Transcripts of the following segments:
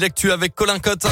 L'actu avec Colin Cotte.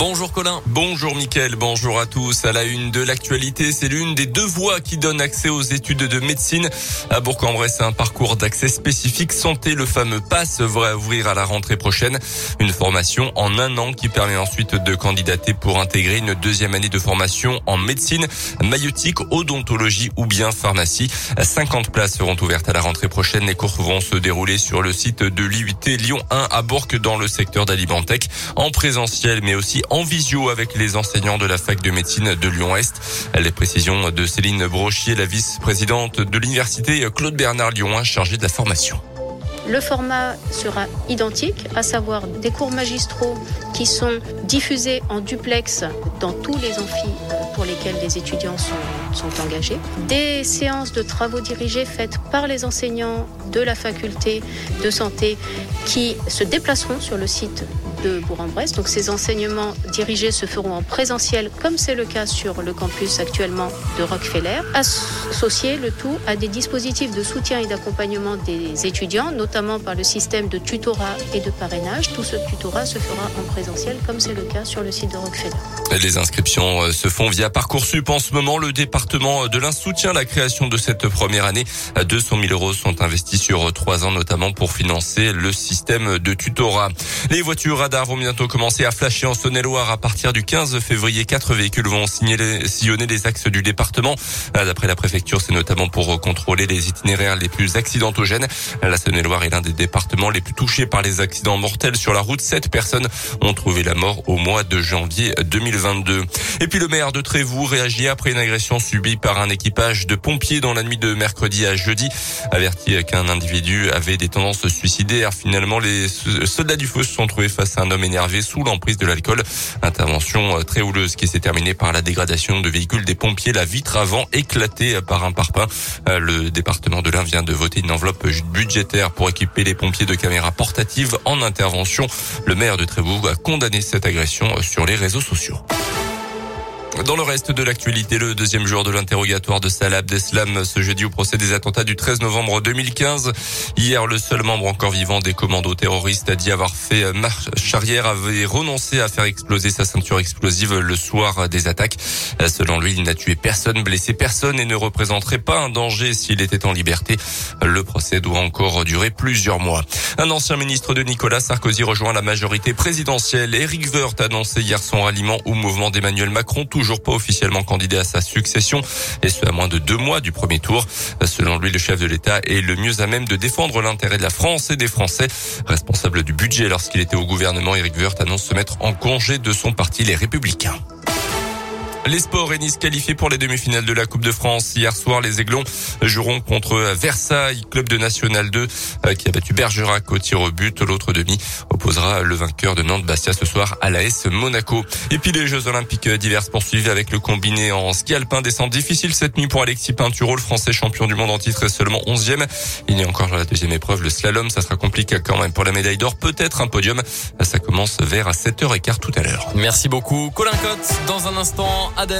Bonjour Colin. Bonjour Mickaël, bonjour à tous. À la une de l'actualité, c'est l'une des deux voies qui donnent accès aux études de médecine. À Bourg-en-Bresse, un parcours d'accès spécifique santé, le fameux PASS, va ouvrir à la rentrée prochaine. Une formation en un an qui permet ensuite de candidater pour intégrer une deuxième année de formation en médecine, maïotique, odontologie ou bien pharmacie. 50 places seront ouvertes à la rentrée prochaine. Les cours vont se dérouler sur le site de l'IUT Lyon 1 à Bourg dans le secteur d'Alimentec en présentiel mais aussi en visio avec les enseignants de la fac de médecine de Lyon-Est. Les précisions de Céline Brochier, la vice-présidente de l'université Claude Bernard Lyon chargée de la formation. Le format sera identique, à savoir des cours magistraux qui sont diffusés en duplex dans tous les amphis pour lesquels les étudiants sont, sont, engagés, des séances de travaux dirigés faites par les enseignants de la faculté de santé qui se déplaceront sur le site de Bourg-en-Bresse. Donc ces enseignements dirigés se feront en présentiel, comme c'est le cas sur le campus actuellement de Rockefeller. Associer le tout à des dispositifs de soutien et d'accompagnement des étudiants, notamment par le système de tutorat et de parrainage. Tout ce tutorat se fera en présentiel, comme c'est le cas sur le site de Rockefeller. Les inscriptions euh, se font via Parcoursup. En ce moment, le département de l'Ain soutient la création de cette première année. 200 000 euros sont investis sur trois ans, notamment pour financer le système de tutorat. Les voitures radars vont bientôt commencer à flasher en Saône-et-Loire à partir du 15 février. Quatre véhicules vont sillonner les axes du département. D'après la préfecture, c'est notamment pour contrôler les itinéraires les plus accidentogènes. La Saône-et-Loire est l'un des départements les plus touchés par les accidents mortels sur la route. Sept personnes ont trouvé la mort au mois de janvier 2022. Et puis le maire de Trévoux réagit après une agression subie par un équipage de pompiers dans la nuit de mercredi à jeudi. Averti qu'un individu avait des tendances suicidaires, finalement les soldats du feu se sont trouvés face à un homme énervé sous l'emprise de l'alcool. Intervention euh, très houleuse qui s'est terminée par la dégradation de véhicules des pompiers, la vitre avant éclatée par un parpaing. Euh, le département de l'Ain vient de voter une enveloppe budgétaire pour équiper les pompiers de caméras portatives en intervention. Le maire de Trévoux a condamné cette agression sur les réseaux sociaux. Dans le reste de l'actualité, le deuxième jour de l'interrogatoire de Salah Abdeslam ce jeudi au procès des attentats du 13 novembre 2015. Hier, le seul membre encore vivant des commandos terroristes a dit avoir fait marche arrière, avait renoncé à faire exploser sa ceinture explosive le soir des attaques. Selon lui, il n'a tué personne, blessé personne et ne représenterait pas un danger s'il était en liberté. Le procès doit encore durer plusieurs mois. Un ancien ministre de Nicolas Sarkozy rejoint la majorité présidentielle. Eric Woerth a annoncé hier son ralliement au mouvement d'Emmanuel Macron, toujours pas officiellement candidat à sa succession, et ce à moins de deux mois du premier tour. Selon lui, le chef de l'État est le mieux à même de défendre l'intérêt de la France et des Français. Responsable du budget lorsqu'il était au gouvernement, Eric Woerth annonce se mettre en congé de son parti, les Républicains. Les sports et Nice qualifiés pour les demi-finales de la Coupe de France. Hier soir, les Aiglons joueront contre Versailles, club de National 2 euh, qui a battu Bergerac au tir au but. L'autre demi opposera le vainqueur de Nantes-Bastia ce soir à l'AS Monaco. Et puis les Jeux Olympiques divers poursuivent avec le combiné en ski alpin. Descente difficile cette nuit pour Alexis Pinturo, le français champion du monde en titre, est seulement 11e. Il y a encore la deuxième épreuve, le slalom. Ça sera compliqué quand même pour la médaille d'or. Peut-être un podium. Ça commence vers 7h15 tout à l'heure. Merci beaucoup. Colin Cotte, dans un instant. adı.